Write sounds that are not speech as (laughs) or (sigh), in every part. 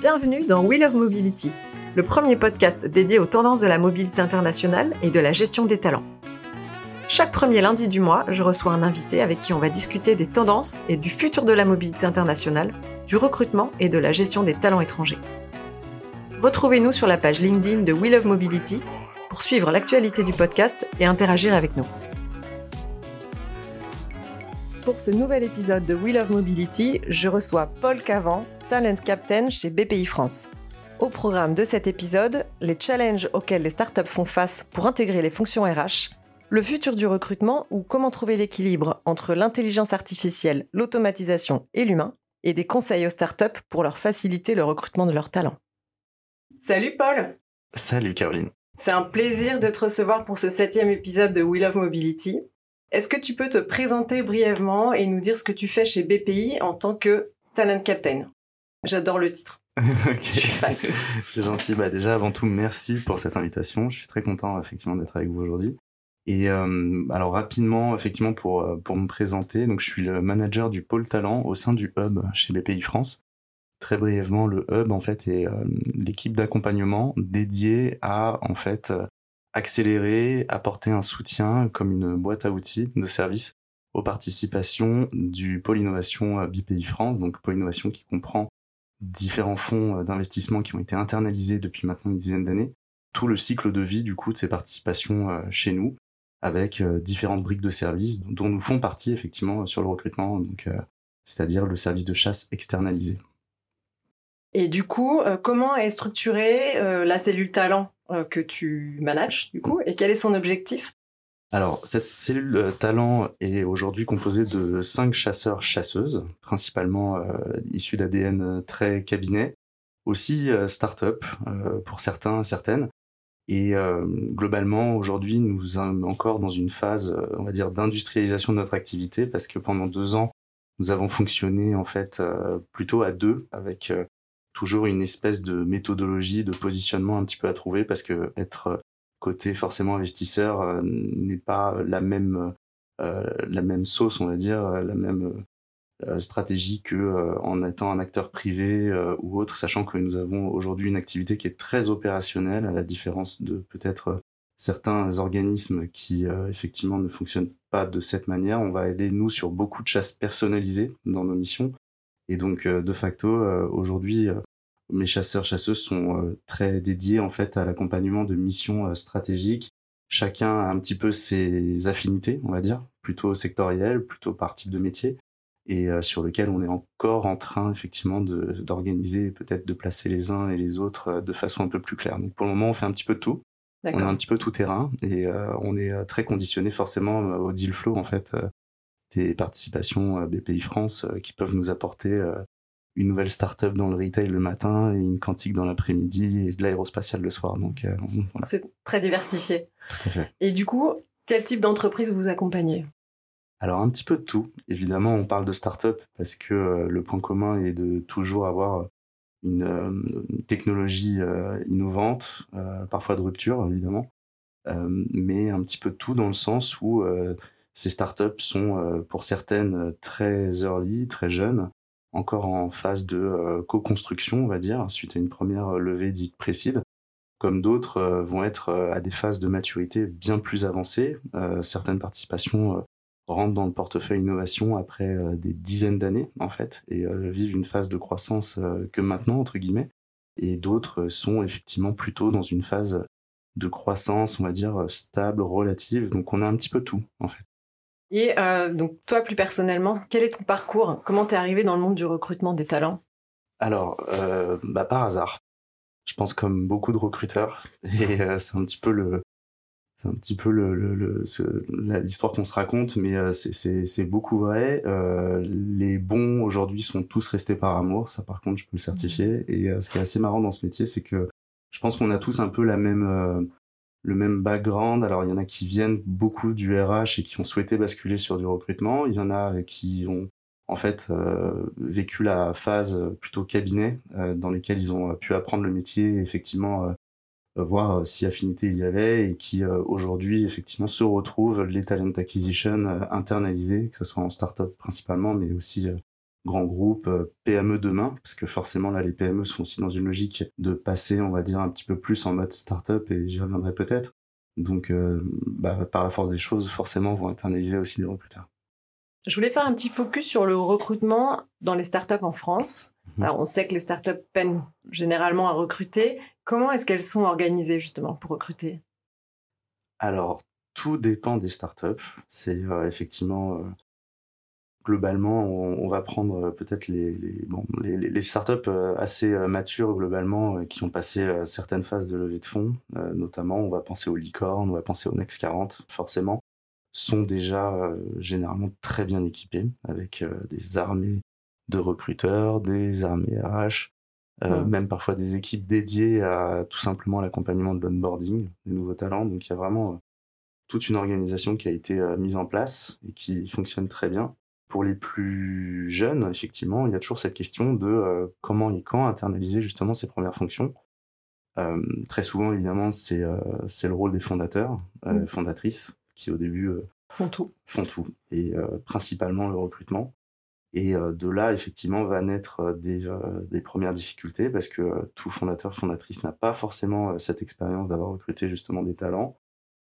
Bienvenue dans Wheel of Mobility, le premier podcast dédié aux tendances de la mobilité internationale et de la gestion des talents. Chaque premier lundi du mois, je reçois un invité avec qui on va discuter des tendances et du futur de la mobilité internationale, du recrutement et de la gestion des talents étrangers. Retrouvez-nous sur la page LinkedIn de Wheel of Mobility pour suivre l'actualité du podcast et interagir avec nous. Pour ce nouvel épisode de Wheel of Mobility, je reçois Paul Cavan, Talent Captain chez BPI France. Au programme de cet épisode, les challenges auxquels les startups font face pour intégrer les fonctions RH, le futur du recrutement ou comment trouver l'équilibre entre l'intelligence artificielle, l'automatisation et l'humain, et des conseils aux startups pour leur faciliter le recrutement de leurs talents. Salut Paul Salut Caroline C'est un plaisir de te recevoir pour ce septième épisode de Wheel of Mobility. Est-ce que tu peux te présenter brièvement et nous dire ce que tu fais chez BPI en tant que Talent Captain? J'adore le titre. (laughs) (laughs) c'est gentil. Bah déjà, avant tout, merci pour cette invitation. Je suis très content effectivement d'être avec vous aujourd'hui. Et euh, alors rapidement, effectivement, pour euh, pour me présenter, donc je suis le manager du pôle talent au sein du hub chez BPI France. Très brièvement, le hub en fait est euh, l'équipe d'accompagnement dédiée à en fait accélérer, apporter un soutien comme une boîte à outils de service aux participations du pôle innovation euh, BPI France, donc pôle innovation qui comprend différents fonds euh, d'investissement qui ont été internalisés depuis maintenant une dizaine d'années, tout le cycle de vie du coup de ces participations euh, chez nous, avec différentes briques de services dont nous font partie effectivement sur le recrutement, donc c'est-à-dire le service de chasse externalisé. Et du coup, comment est structurée la cellule talent euh, que tu manages, du coup, et quel est son objectif? Alors, cette cellule euh, talent est aujourd'hui composée de cinq chasseurs-chasseuses, principalement euh, issus d'ADN très cabinet, aussi start-up pour certains, certaines. Et globalement, aujourd'hui, nous sommes encore dans une phase, on va dire, d'industrialisation de notre activité, parce que pendant deux ans, nous avons fonctionné en fait plutôt à deux, avec toujours une espèce de méthodologie, de positionnement un petit peu à trouver parce que être euh, côté forcément investisseur euh, n'est pas la même euh, la même sauce, on va dire, la même stratégie que en étant un acteur privé ou autre, sachant que nous avons aujourd'hui une activité qui est très opérationnelle, à la différence de peut-être certains organismes qui effectivement ne fonctionnent pas de cette manière. On va aller nous sur beaucoup de chasses personnalisées dans nos missions et donc, euh, de facto, euh, aujourd'hui, euh, mes chasseurs-chasseuses sont très dédiés en fait à l'accompagnement de missions stratégiques. Chacun a un petit peu ses affinités, on va dire, plutôt sectorielles, plutôt par type de métier, et sur lequel on est encore en train effectivement d'organiser, peut-être de placer les uns et les autres de façon un peu plus claire. Donc pour le moment, on fait un petit peu de tout. On est un petit peu tout terrain et on est très conditionné forcément au deal flow en fait des participations à BPI France euh, qui peuvent nous apporter euh, une nouvelle start-up dans le retail le matin et une quantique dans l'après-midi et de l'aérospatial le soir. Donc, euh, C'est très diversifié. Tout à fait. Et du coup, quel type d'entreprise vous accompagnez? Alors, un petit peu de tout. Évidemment, on parle de start-up parce que le point commun est de toujours avoir une, technologie innovante, parfois de rupture, évidemment, mais un petit peu de tout dans le sens où ces startups sont euh, pour certaines euh, très early, très jeunes, encore en phase de euh, co-construction, on va dire, suite à une première levée dite précide, comme d'autres vont être à des phases de maturité bien plus avancées. certaines participations rentrent dans le portefeuille innovation après des dizaines d'années, en fait, et vivent une phase de croissance que maintenant, entre guillemets. Et d'autres sont effectivement plutôt dans une phase de croissance, on va dire, stable, relative. Donc on a un petit peu tout, en fait. Et euh, donc toi, plus personnellement, quel est ton parcours? Comment t'es arrivé dans le monde du recrutement des talents? Alors, euh, bah, par hasard. Je pense comme beaucoup de recruteurs, et euh, c'est un petit peu le, c'est un petit peu le, le, l'histoire qu'on se raconte, mais c'est, c'est, c'est beaucoup vrai. Euh, les bons aujourd'hui sont tous restés par amour, ça par contre je peux le certifier. Et ce qui est assez marrant dans ce métier, c'est que je pense qu'on a tous un peu la même le même background. Alors il y en a qui viennent beaucoup du RH et qui ont souhaité basculer sur du recrutement. Il y en a qui ont en fait euh, vécu la phase plutôt cabinet euh, dans lesquelles ils ont pu apprendre le métier effectivement voir si affinité il y avait et qui aujourd'hui effectivement se retrouvent les talent acquisition internalisés, que ce soit en startup principalement, mais aussi grands groupes, PME demain, parce que forcément là les PME sont aussi dans une logique de passer, on va dire, un petit peu plus en mode startup et j'y reviendrai peut-être. Donc, bah, par la force des choses, forcément, vont internaliser aussi des recruteurs. Je voulais faire un petit focus sur le recrutement dans les startups en France. Mhm. Alors, on sait que les startups peinent généralement à recruter. Comment est-ce qu'elles sont organisées justement pour recruter? Alors, tout dépend des startups. C'est euh, effectivement euh, globalement, on, va prendre euh, peut-être les, les, bon, les, les, startups assez matures globalement qui ont passé certaines phases de levée de fonds. notamment, on va penser aux licornes, on va penser aux Next 40, forcément sont déjà euh, généralement très bien équipés avec euh, des armées de recruteurs, des armées RH, euh, même parfois des équipes dédiées à tout simplement l'accompagnement de l'onboarding des nouveaux talents. Donc il y a vraiment toute une organisation qui a été mise en place et qui fonctionne très bien. Pour les plus jeunes, effectivement, il y a toujours cette question de comment et quand internaliser justement ces premières fonctions. très souvent, évidemment, c'est c'est le rôle des fondateurs, mmh. fondatrices, qui au début euh, font tout. Font tout, et euh, principalement le recrutement. Et euh, de là, effectivement, va naître des, des premières difficultés parce que tout fondateur, fondatrice n'a pas forcément cette expérience d'avoir recruté justement des talents.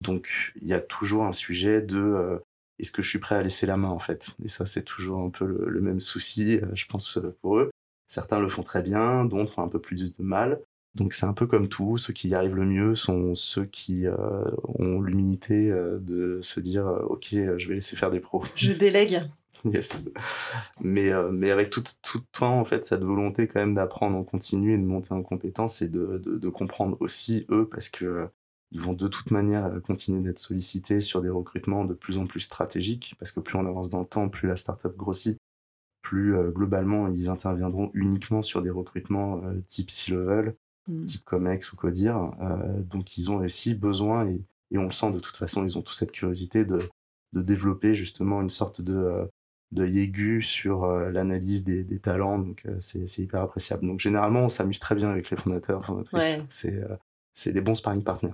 Donc, il y a toujours un sujet de est-ce que je suis prêt à laisser la main en fait? Et ça, c'est toujours un peu le, même souci, je pense, pour eux. Certains le font très bien, d'autres ont un peu plus de mal. Donc c'est un peu comme tout, ceux qui y arrivent le mieux sont ceux qui euh, ont l'humilité euh, de se dire euh, ok je vais laisser faire des pros. Je délègue. (laughs) yes. Mais mais avec toute tout temps en fait cette volonté quand même d'apprendre en continu et de monter en compétence et de, de, de comprendre aussi eux parce que ils vont de toute manière continuer d'être sollicités sur des recrutements de plus en plus stratégiques parce que plus on avance dans le temps, plus la startup grossit, plus globalement ils interviendront uniquement sur des recrutements type C-level Mm. type Comex ou Codir. Euh, donc ils ont aussi besoin, et, et, on le sent de toute façon, ils ont toute cette curiosité de, de développer justement une sorte de, euh, de aigu sur euh, l'analyse des, des, talents. Donc c'est hyper appréciable. Donc généralement, on s'amuse très bien avec les fondateurs, fondatrices. C'est c'est des bons sparring partners.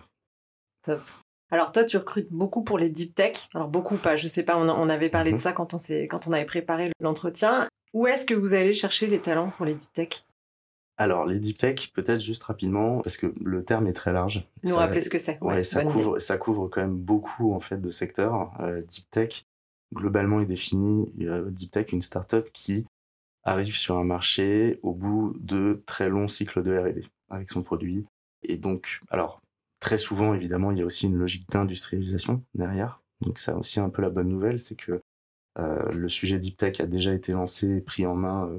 Top. Alors toi, tu recrutes beaucoup pour les deep tech. Alors beaucoup pas, je sais pas, on, on avait parlé de mm-hmm. ça quand on, quand on avait préparé l'entretien. Où est-ce que vous allez chercher les talents pour les deep tech? Alors, les deep tech, peut-être juste rapidement, parce que le terme est très large. Nous rappeler ce que c'est. Ouais, ça, couvre, ça couvre quand même beaucoup en fait de secteurs. Euh, deep tech, globalement, il définit euh, deep tech une startup qui arrive sur un marché au bout de très longs cycles de R&D avec son produit. Et donc, alors très souvent, évidemment, il y a aussi une logique d'industrialisation derrière. Donc, ça aussi un peu la bonne nouvelle, c'est que euh, le sujet deep tech a déjà été lancé, pris en main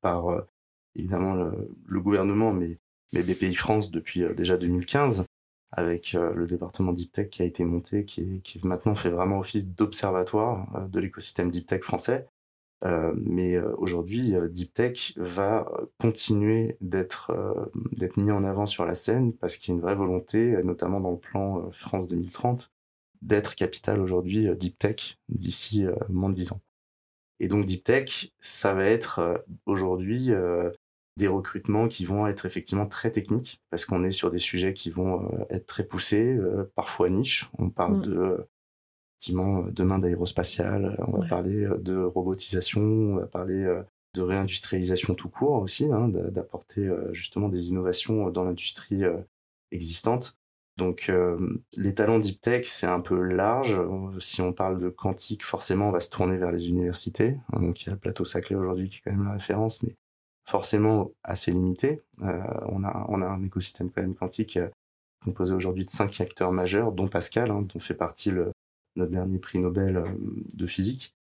par évidemment le, gouvernement, mais, mais BPI France depuis euh, déjà 2015, avec euh, le département Deep Tech qui a été monté, qui, maintenant fait vraiment office d'observatoire euh, de l'écosystème Deep Tech français. Mais aujourd'hui, Deep Tech va continuer d'être d'être mis en avant sur la scène parce qu'il y a une vraie volonté, notamment dans le plan France 2030, d'être capital aujourd'hui Deep Tech d'ici moins de 10 ans. Et donc Deep Tech, ça va être aujourd'hui des recrutements qui vont être effectivement très techniques parce qu'on est sur des sujets qui vont euh, être très poussés, euh, parfois niche. On parle mm. de effectivement demain d'aérospatial, on va parler euh, de robotisation, on va parler de réindustrialisation tout court aussi, hein, d'apporter justement des innovations dans l'industrie existante. Donc les talents deep tech, c'est un peu large. Si on parle de quantique, forcément, on va se tourner vers les universités. Donc il y a le plateau Saclay aujourd'hui qui est quand même la référence, mais forcément assez limité. Euh, on, a, on a un écosystème quand même quantique euh, composé aujourd'hui de cinq acteurs majeurs, dont Pascal, hein, dont fait partie le, notre dernier prix Nobel euh, de physique.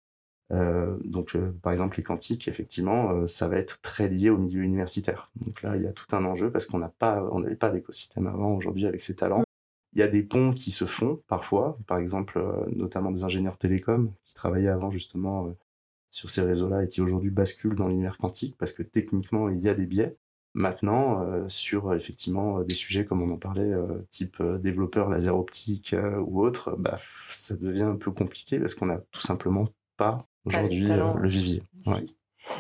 Euh, donc, par exemple, les quantiques, effectivement, ça va être très lié au milieu universitaire. Donc là, il y a tout un enjeu parce qu'on n'a pas, n'avait pas d'écosystème avant aujourd'hui avec ces talents. Il y a des ponts qui se font parfois, par exemple, notamment des ingénieurs télécoms qui travaillaient avant justement sur ces réseaux-là et qui aujourd'hui basculent dans l'univers quantique parce que techniquement il y a des biais. Maintenant, euh, sur effectivement des sujets comme on en parlait, euh, type euh, développeur laser optique ou autre, bah, ça devient un peu compliqué parce qu'on n'a tout simplement pas aujourd'hui le vivier.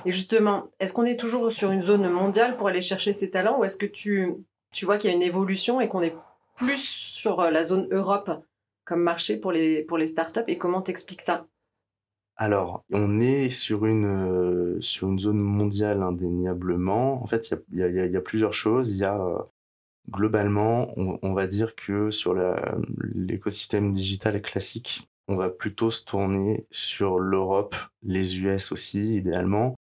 Et justement, est-ce qu'on est toujours sur une zone mondiale pour aller chercher ces talents ou est-ce que tu, tu vois qu'il y a une évolution et qu'on est plus sur la zone Europe comme marché pour les, pour les startups et comment t'expliques ça? Alors, on est sur une, sur une zone mondiale indéniablement. En fait, il y a, y, a, y a, plusieurs choses. Il y a globalement, on, on, va dire que sur l'écosystème digital classique, on va plutôt se tourner sur l'Europe, les US aussi, idéalement,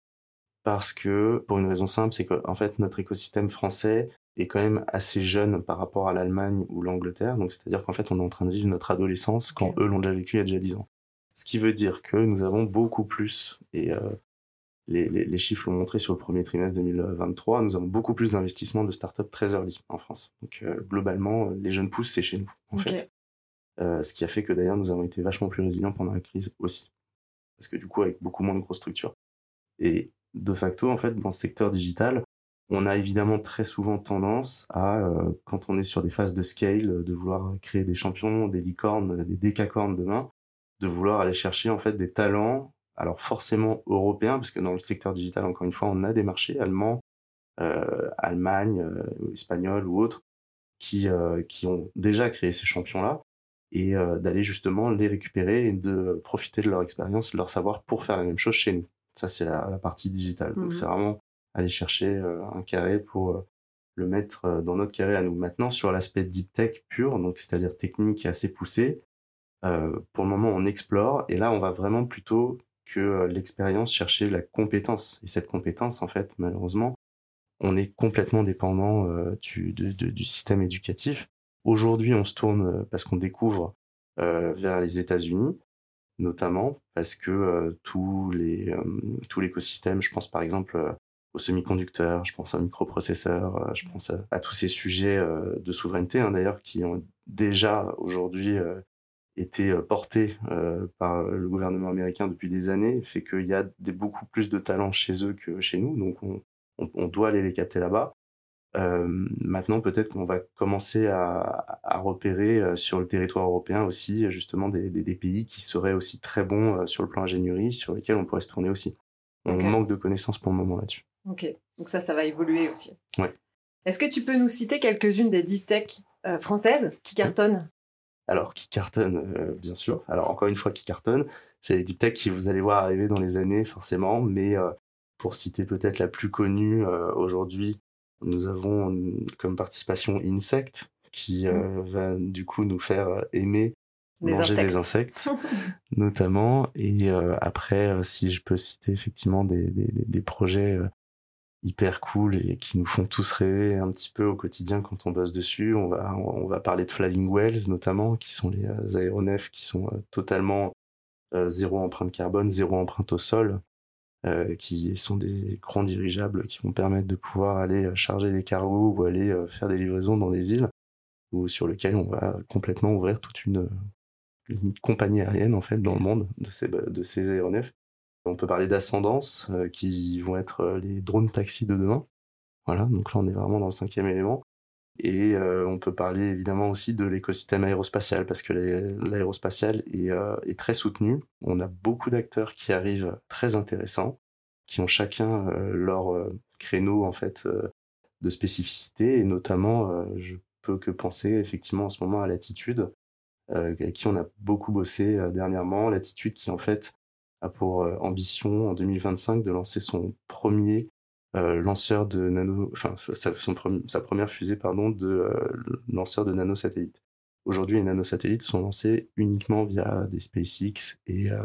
parce que, pour une raison simple, c'est qu'en fait, notre écosystème français est quand même assez jeune par rapport à l'Allemagne ou l'Angleterre. Donc, c'est-à-dire qu'en fait, on est en train de vivre notre adolescence quand eux l'ont déjà vécu il y a déjà 10 ans. Ce qui veut dire que nous avons beaucoup plus, et euh, les, les, les, chiffres l'ont montré sur le premier trimestre 2023, nous avons beaucoup plus d'investissements de startups très early en France. Donc, euh, globalement, les jeunes pousses, c'est chez nous, en okay. fait. Euh, ce qui a fait que d'ailleurs nous avons été vachement plus résilients pendant la crise aussi. Parce que du coup, avec beaucoup moins de grosses structures. Et de facto, en fait, dans ce secteur digital, on a évidemment très souvent tendance à, euh, quand on est sur des phases de scale, de vouloir créer des champions, des licornes, des décacornes demain, de vouloir aller chercher en fait des talents, alors forcément européens, parce que dans le secteur digital, encore une fois, on a des marchés allemands, euh, Allemagne, euh, espagnols ou autres, qui, euh, qui ont déjà créé ces champions-là, et d'aller justement les récupérer et de profiter de leur expérience de leur savoir pour faire la même chose chez nous. Ça, c'est la, la, partie digitale. Donc, mmh. c'est vraiment aller chercher un carré pour le mettre dans notre carré à nous. Maintenant, sur l'aspect deep tech pur, donc c'est-à-dire technique assez poussé, pour le moment, on explore et là, on va vraiment plutôt que l'expérience chercher la compétence. Et cette compétence, en fait, malheureusement, on est complètement dépendant du, de, du système éducatif Aujourd'hui, on se tourne euh, parce qu'on découvre euh, vers les États-Unis, notamment parce que euh, tous les euh, tout l'écosystème, je pense par exemple euh, aux semi-conducteurs, je pense aux microprocesseurs, je pense à, à, tous ces sujets de souveraineté hein, d'ailleurs qui ont déjà aujourd'hui été portés par le gouvernement américain depuis des années, fait qu'il y a des, beaucoup plus de talents chez eux que chez nous, donc on, on, on doit aller les capter là-bas. Euh, maintenant, peut-être qu'on va commencer à, à, repérer euh, sur le territoire européen aussi justement des, des, des, pays qui seraient aussi très bons euh, sur le plan ingénierie, sur lesquels on pourrait se tourner aussi. On okay. manque de connaissances pour le moment là-dessus. Ok, donc ça, ça va évoluer aussi. Ouais. Est-ce que tu peux nous citer quelques-unes des deep tech euh, françaises qui cartonnent? Alors, qui cartonnent, euh, bien sûr. Alors, encore une fois, qui cartonnent. C'est les deep tech qui vous allez voir arriver dans les années, forcément. Mais euh, pour citer peut-être la plus connue aujourd'hui, nous avons comme participation Insect, qui euh, mmh. va du coup nous faire euh, aimer manger insectes. des insectes, (laughs) notamment. Et euh, après, euh, si je peux citer effectivement des, des, des projets euh, hyper cool et qui nous font tous rêver un petit peu au quotidien quand on bosse dessus, on va, on va parler de Flying Wells notamment, qui sont les euh, aéronefs qui sont totalement zéro empreinte carbone, zéro empreinte au sol, euh, qui sont des grands dirigeables qui vont permettre de pouvoir aller euh, charger des cargos ou aller euh, faire des livraisons dans des îles, ou sur lesquelles on va complètement ouvrir toute une, une compagnie aérienne en fait dans le monde de ces, de ces aéronefs. On peut parler d'ascendance, euh, qui vont être les drones taxis de demain. Voilà, donc là on est vraiment dans le cinquième élément. Et euh, on peut parler évidemment aussi de l'écosystème aérospatial parce que l'aérospatial est, euh, très soutenu. On a beaucoup d'acteurs qui arrivent très intéressants, qui ont chacun euh, leur euh, créneau en fait euh, de spécificité et notamment euh, je peux que penser effectivement en ce moment à Latitude avec qui on a beaucoup bossé dernièrement. Latitude qui en fait a pour ambition en 2025 de lancer son premier euh, lanceur de nano, enfin sa, première fusée pardon de euh, lanceur de nanosatellites. Aujourd'hui, les nanosatellites sont lancés uniquement via des SpaceX et, euh,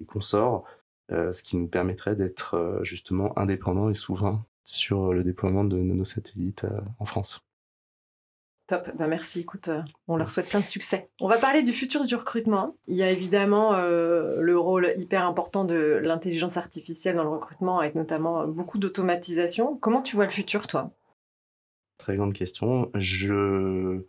et consorts, euh, ce qui nous permettrait d'être euh, justement indépendants et souverains sur le déploiement de nanosatellites euh, en France. Top, ben merci. Écoute, euh, on leur souhaite plein de succès. On va parler du futur du recrutement. Il y a évidemment euh, le rôle hyper important de l'intelligence artificielle dans le recrutement, avec notamment beaucoup d'automatisation. Comment tu vois le futur, toi? Très grande question. Je,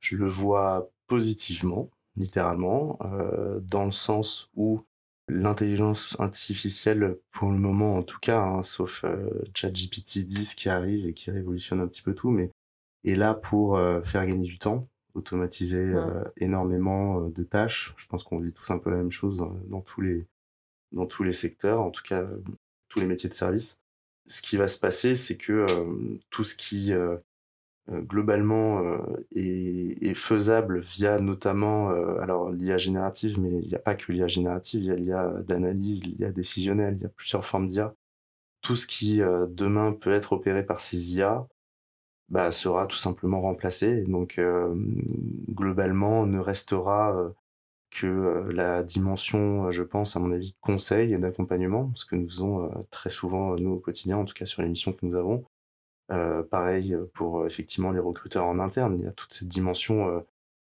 je le vois positivement, littéralement, euh, dans le sens où l'intelligence artificielle, pour le moment en tout cas, hein, sauf euh, ChatGPT 10 qui arrive et qui révolutionne un petit peu tout, mais est là pour euh, faire gagner du temps, automatiser ouais. euh, énormément euh, de tâches. Je pense qu'on vit tous un peu la même chose dans, dans, tous les dans tous les secteurs, en tout cas euh, tous les métiers de service. Ce qui va se passer, c'est que euh, tout ce qui globalement est, faisable via notamment alors l'IA générative, mais il n'y a pas que l'IA générative, il y a l'IA d'analyse, l'IA décisionnelle, il y a plusieurs formes d'IA. Tout ce qui demain peut être opéré par ces IA bah, sera tout simplement remplacé. Donc globalement ne restera que euh, la dimension, euh, je pense, à mon avis, conseil et d'accompagnement, ce que nous faisons euh, très souvent, nous, au quotidien, en tout cas sur les missions que nous avons. pareil pour effectivement les recruteurs en interne, il y a toute cette dimension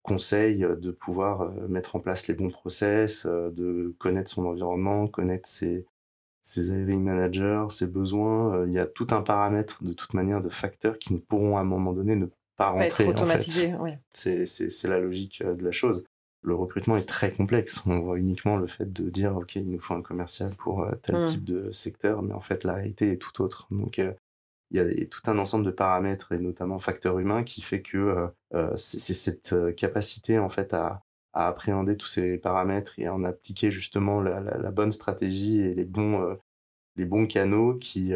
conseil de pouvoir mettre en place les bons process, de connaître son environnement, connaître ses, ses hiring managers, ses besoins. il y a tout un paramètre de toute manière de facteurs qui ne pourront à un moment donné ne pas rentrer. Pas être automatisé, oui. C'est la logique de la chose le recrutement est très complexe. On voit uniquement le fait de dire, OK, il nous faut un commercial pour euh, tel mmh. type de secteur, mais en fait, la réalité est tout autre. Donc, euh, il y a tout un ensemble de paramètres, et notamment facteurs humains, qui fait que euh, c'est cette capacité, en fait, à, appréhender tous ces paramètres et à en appliquer justement la, bonne stratégie et les bons, les bons canaux qui,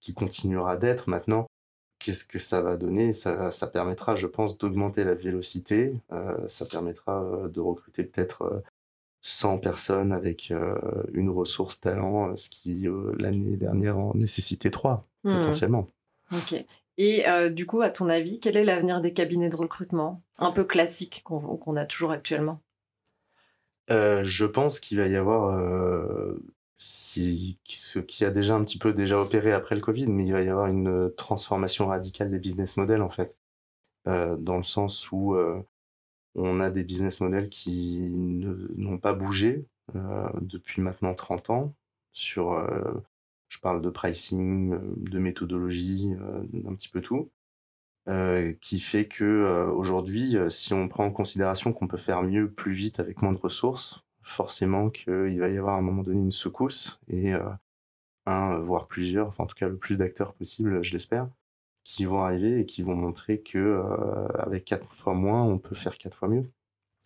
qui continuera d'être maintenant qu'est-ce que ça va donner? Ça, ça permettra, je pense, d'augmenter la vélocité. Euh, ça permettra euh, de recruter peut-être 100 euh, personnes avec une ressource talent, ce qui l'année dernière en nécessitait 3 mmh. potentiellement. Ok. Et du coup, à ton avis, quel est l'avenir des cabinets de recrutement? Un peu classique qu'on a toujours actuellement. Je pense qu'il va y avoir ce qui a déjà un petit peu déjà opéré après le Covid, mais il va y avoir une transformation radicale des business models en fait, euh, dans le sens où euh, on a des business models qui n'ont pas bougé euh, depuis maintenant 30 ans sur, je parle de pricing, de méthodologie, un petit peu tout. qui fait que aujourd'hui, si on prend en considération qu'on peut faire mieux plus vite avec moins de ressources, forcément qu'il va y avoir à un moment donné une secousse et euh, un, voire plusieurs, enfin en tout cas le plus d'acteurs possible, je l'espère, qui vont arriver et qui vont montrer que euh, avec quatre fois moins, on peut faire quatre fois mieux.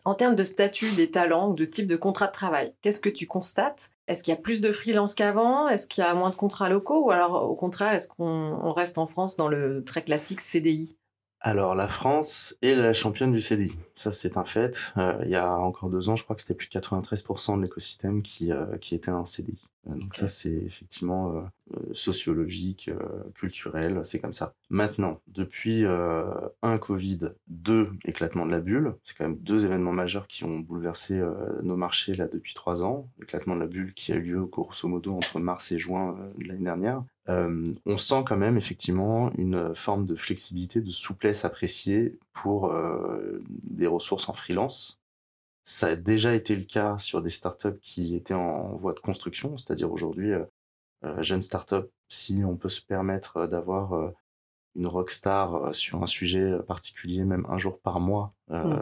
En termes de statut des talents ou de type de contrat de travail, qu'est-ce que tu constates? Est-ce qu'il y a plus de freelance qu'avant? Est-ce qu'il y a moins de contrats locaux? Ou alors au contraire, est-ce qu'on reste en France dans le très classique CDI alors la France est la championne du CDI, ça c'est un fait. Euh, il y a encore deux ans, je crois que c'était plus de 93% de l'écosystème qui, euh, qui était un CDI. Euh, donc ça c'est effectivement sociologique, culturel, c'est comme ça. Maintenant, depuis un Covid, deux éclatement de la bulle, c'est quand même deux événements majeurs qui ont bouleversé nos marchés là depuis trois ans. L'éclatement de la bulle qui a eu lieu grosso modo entre mars et juin de l'année dernière. Euh, on sent quand même effectivement une forme de flexibilité, de souplesse appréciée pour euh, des ressources en freelance. Ça a déjà été le cas sur des startups qui étaient en voie de construction, c'est-à-dire aujourd'hui, euh, euh jeune startup, si on peut se permettre d'avoir une rockstar sur un sujet particulier, même un jour par mois, mmh.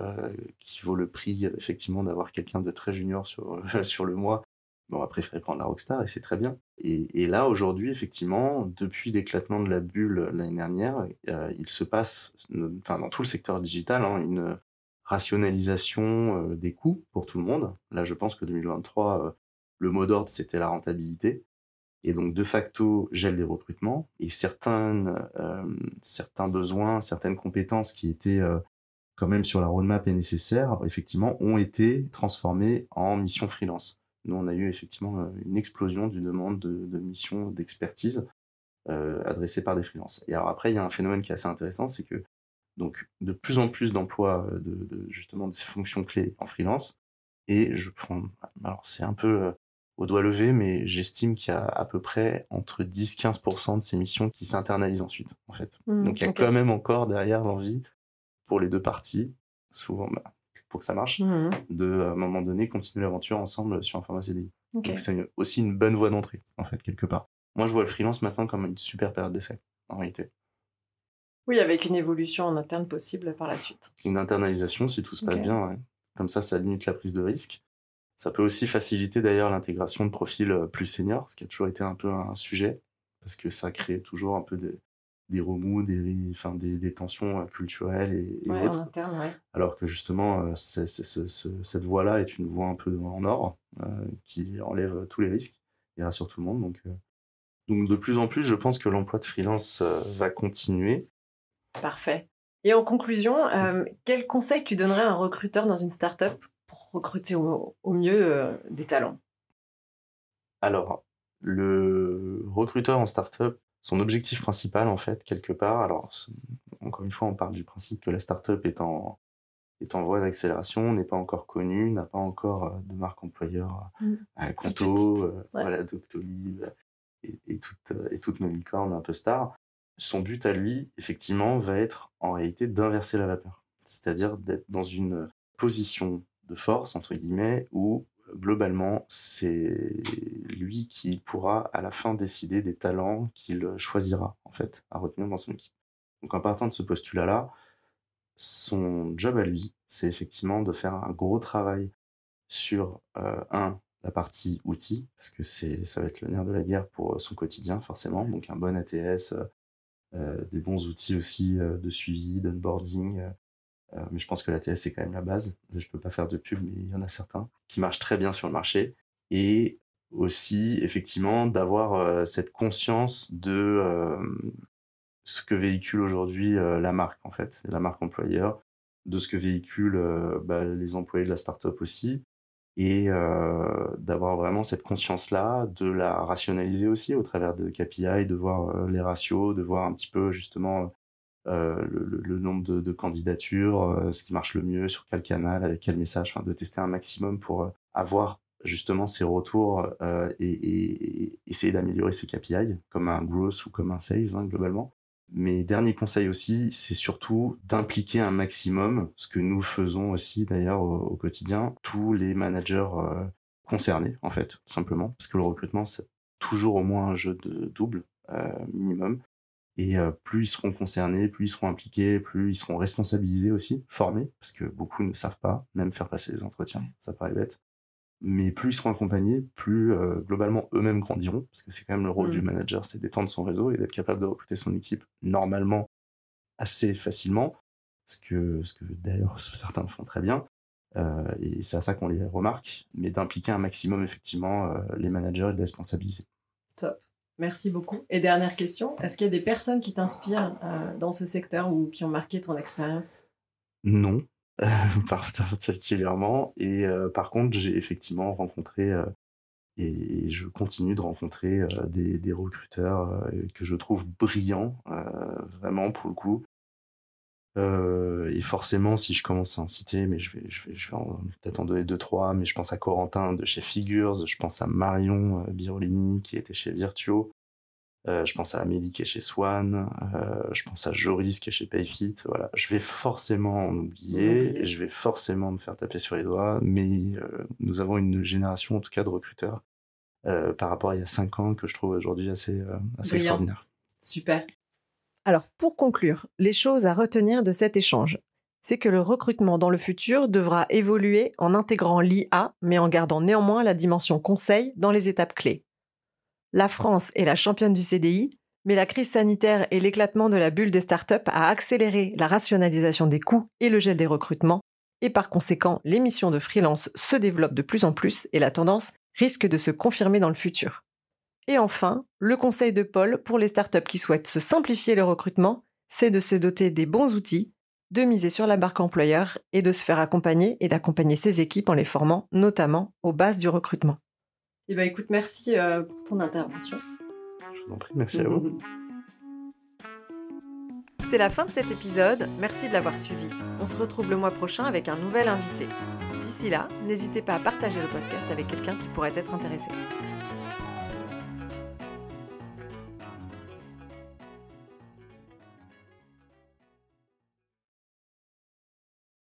qui vaut le prix effectivement d'avoir quelqu'un de très junior sur, (laughs) sur le mois, on va préférer prendre la Rockstar et c'est très bien. Et, là, aujourd'hui, effectivement, depuis l'éclatement de la bulle l'année dernière, euh, il se passe, enfin, dans tout le secteur digital, hein, une rationalisation euh, des coûts pour tout le monde. Là, je pense que 2023, euh, le mot d'ordre, c'était la rentabilité. Et donc, de facto, gel des recrutements et certaines, certains besoins, certaines compétences qui étaient quand même sur la roadmap et nécessaires, effectivement, ont été transformées en mission freelance nous, on a eu effectivement euh, une explosion du demande de, missions d'expertise euh, adressées par des freelances. Et alors après, il y a un phénomène qui est assez intéressant, c'est que donc de plus en plus d'emplois euh, de, justement de ces fonctions clés en freelance. Et je prends, alors c'est un peu au doigt levé, mais j'estime qu'il y a à peu près entre 10-15% de ces missions qui s'internalisent ensuite, en fait. Mmh, donc il y a quand même encore derrière l'envie pour les deux parties, souvent, bah, pour que ça marche, mmh de à un moment donné continuer l'aventure ensemble sur un format CDI. Donc c'est aussi une bonne voie d'entrée, en fait, quelque part. Moi, je vois le freelance maintenant comme une super période d'essai, en réalité. Oui, avec une évolution en interne possible par la suite. Une internalisation, si tout se passe bien, comme ça, ça limite la prise de risque. Ça peut aussi faciliter d'ailleurs l'intégration de profils euh, plus seniors, ce qui a toujours été un peu un sujet, parce que ça crée toujours un peu de, des remous, des, enfin, des, des tensions euh, culturelles et, et autres. Interne, ouais. Alors que justement, euh, ce, cette voie-là est une voie un peu en or, euh, qui enlève tous les risques et rassure tout le monde. Donc, donc de plus en plus, je pense que l'emploi de freelance va continuer. Parfait. Et en conclusion, euh, quel conseil tu donnerais à un recruteur dans une startup pour recruter au, mieux euh, des talents? Alors, le recruteur en startup, son objectif principal, en fait, quelque part, alors, encore une fois, on parle du principe que la startup est en, est en voie d'accélération, n'est pas encore connue, n'a pas encore euh, de marque employeur mmh. à Conto, voilà, Doctolib et, et, toutes, et toutes nos licornes un peu stars son but à lui, effectivement, va être en réalité d'inverser la vapeur. C'est-à-dire d'être dans une position de force, entre guillemets, où globalement, c'est lui qui pourra à la fin décider des talents qu'il choisira, en fait, à retenir dans son équipe. Donc en partant de ce postulat-là, son job à lui, c'est effectivement de faire un gros travail sur, euh, un, la partie outils, parce que c'est ça va être le nerf de la guerre pour son quotidien, forcément. Donc un bon ATS, euh, des bons outils aussi euh, de suivi, d'onboarding. Euh, mais je pense que la TS, c'est quand même la base. Je peux pas faire de pub, mais il y en a certains qui marchent très bien sur le marché. Et aussi, effectivement, d'avoir cette conscience de ce que véhicule aujourd'hui la marque, en fait, la marque employeur, de ce que véhiculent bah, les employés de la startup aussi, et euh, d'avoir vraiment cette conscience-là, de la rationaliser aussi au travers de KPI, de voir euh, les ratios, de voir un petit peu justement euh, le, nombre de, candidatures, euh, ce qui marche le mieux, sur quel canal, avec quel message, enfin de tester un maximum pour euh, avoir justement ces retours et, essayer d'améliorer ses KPI, comme un growth ou comme un sales hein, globalement. Mes derniers conseils aussi, c'est surtout d'impliquer un maximum, ce que nous faisons aussi d'ailleurs au, quotidien, tous les managers concernés en fait, tout simplement, parce que le recrutement c'est toujours au moins un jeu de double minimum. Et euh, plus ils seront concernés, plus ils seront impliqués, plus ils seront responsabilisés aussi, formés, parce que beaucoup ne savent pas même faire passer les entretiens, ça paraît bête mais plus ils seront accompagnés, plus euh, globalement eux-mêmes grandiront, parce que c'est quand même le rôle du mm. manager, c'est d'étendre son réseau et d'être capable de recruter son équipe normalement assez facilement, ce que, ce que d'ailleurs (laughs) certains font très bien, euh, et c'est à ça qu'on les remarque, mais d'impliquer un maximum effectivement les managers et de les responsabiliser. Top. Merci beaucoup. Et dernière question, est-ce qu'il y a des personnes qui t'inspirent dans ce secteur ou qui ont marqué ton expérience? Non, (laughs) particulièrement. Et euh, par contre, j'ai effectivement rencontré euh, et, je continue de rencontrer euh, des, recruteurs que je trouve brillants, vraiment pour le coup. Et forcément, si je commence à en citer, mais je vais, je vais, je vais peut-être en donner deux, trois, mais je pense à Corentin de chez Figures, je pense à Marion Birolini qui était chez Virtuo, euh, je pense à Amélie qui est chez Swan, euh, je pense à Joris qui est chez Payfit. Voilà, je vais forcément en oublier, et je vais forcément me faire taper sur les doigts, mais euh, nous avons une génération en tout cas de recruteurs par rapport à il y a cinq ans que je trouve aujourd'hui assez, assez extraordinaire. Super. Alors pour conclure, les choses à retenir de cet échange, c'est que le recrutement dans le futur devra évoluer en intégrant l'IA, mais en gardant néanmoins la dimension conseil dans les étapes clés. La France est la championne du CDI, mais la crise sanitaire et l'éclatement de la bulle des startups a accéléré la rationalisation des coûts et le gel des recrutements, et par conséquent, l'émission de freelance se développe de plus en plus et la tendance risque de se confirmer dans le futur. Et enfin, le conseil de Paul pour les startups qui souhaitent se simplifier le recrutement, c'est de se doter des bons outils, de miser sur la barque employeur et de se faire accompagner et d'accompagner ses équipes en les formant notamment aux bases du recrutement. Eh ben, écoute, merci euh, pour ton intervention. Je vous en prie, merci à vous. (laughs) C'est la fin de cet épisode, merci de l'avoir suivi. On se retrouve le mois prochain avec un nouvel invité. D'ici là, n'hésitez pas à partager le podcast avec quelqu'un qui pourrait être intéressé.